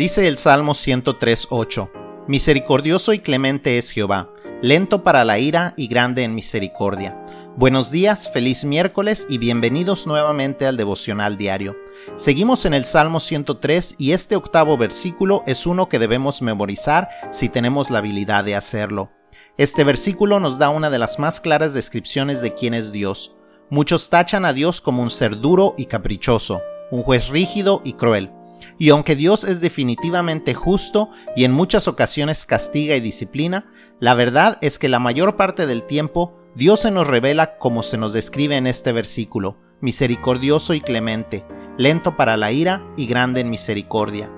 Dice el Salmo 103.8, Misericordioso y clemente es Jehová, lento para la ira y grande en misericordia. Buenos días, feliz miércoles y bienvenidos nuevamente al devocional diario. Seguimos en el Salmo 103 y este octavo versículo es uno que debemos memorizar si tenemos la habilidad de hacerlo. Este versículo nos da una de las más claras descripciones de quién es Dios. Muchos tachan a Dios como un ser duro y caprichoso, un juez rígido y cruel. Y aunque Dios es definitivamente justo y en muchas ocasiones castiga y disciplina, la verdad es que la mayor parte del tiempo Dios se nos revela como se nos describe en este versículo, misericordioso y clemente, lento para la ira y grande en misericordia.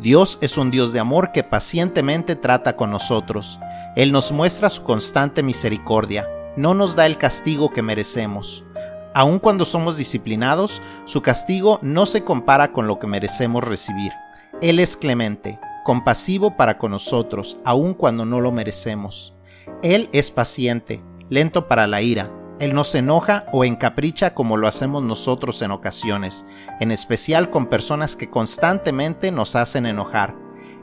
Dios es un Dios de amor que pacientemente trata con nosotros. Él nos muestra su constante misericordia, no nos da el castigo que merecemos. Aun cuando somos disciplinados, su castigo no se compara con lo que merecemos recibir. Él es clemente, compasivo para con nosotros, aun cuando no lo merecemos. Él es paciente, lento para la ira. Él no se enoja o encapricha como lo hacemos nosotros en ocasiones, en especial con personas que constantemente nos hacen enojar.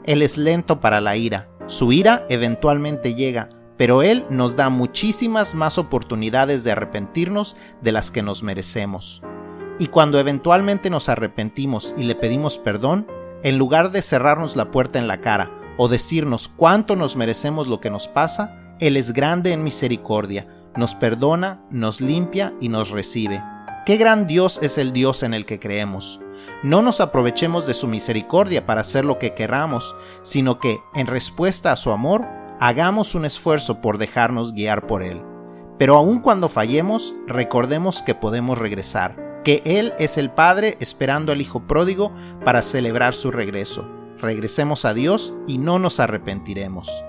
Él es lento para la ira. Su ira eventualmente llega, pero Él nos da muchísimas más oportunidades de arrepentirnos de las que nos merecemos. Y cuando eventualmente nos arrepentimos y le pedimos perdón, en lugar de cerrarnos la puerta en la cara o decirnos cuánto nos merecemos lo que nos pasa, Él es grande en misericordia, nos perdona, nos limpia y nos recibe. Qué gran Dios es el Dios en el que creemos. No nos aprovechemos de su misericordia para hacer lo que queramos, sino que, en respuesta a su amor, hagamos un esfuerzo por dejarnos guiar por Él. Pero aun cuando fallemos, recordemos que podemos regresar, que Él es el Padre esperando al Hijo pródigo para celebrar su regreso. Regresemos a Dios y no nos arrepentiremos.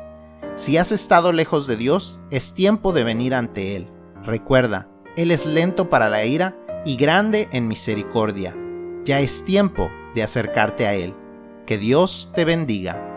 Si has estado lejos de Dios, es tiempo de venir ante Él. Recuerda, Él es lento para la ira y grande en misericordia. Ya es tiempo de acercarte a Él. Que Dios te bendiga.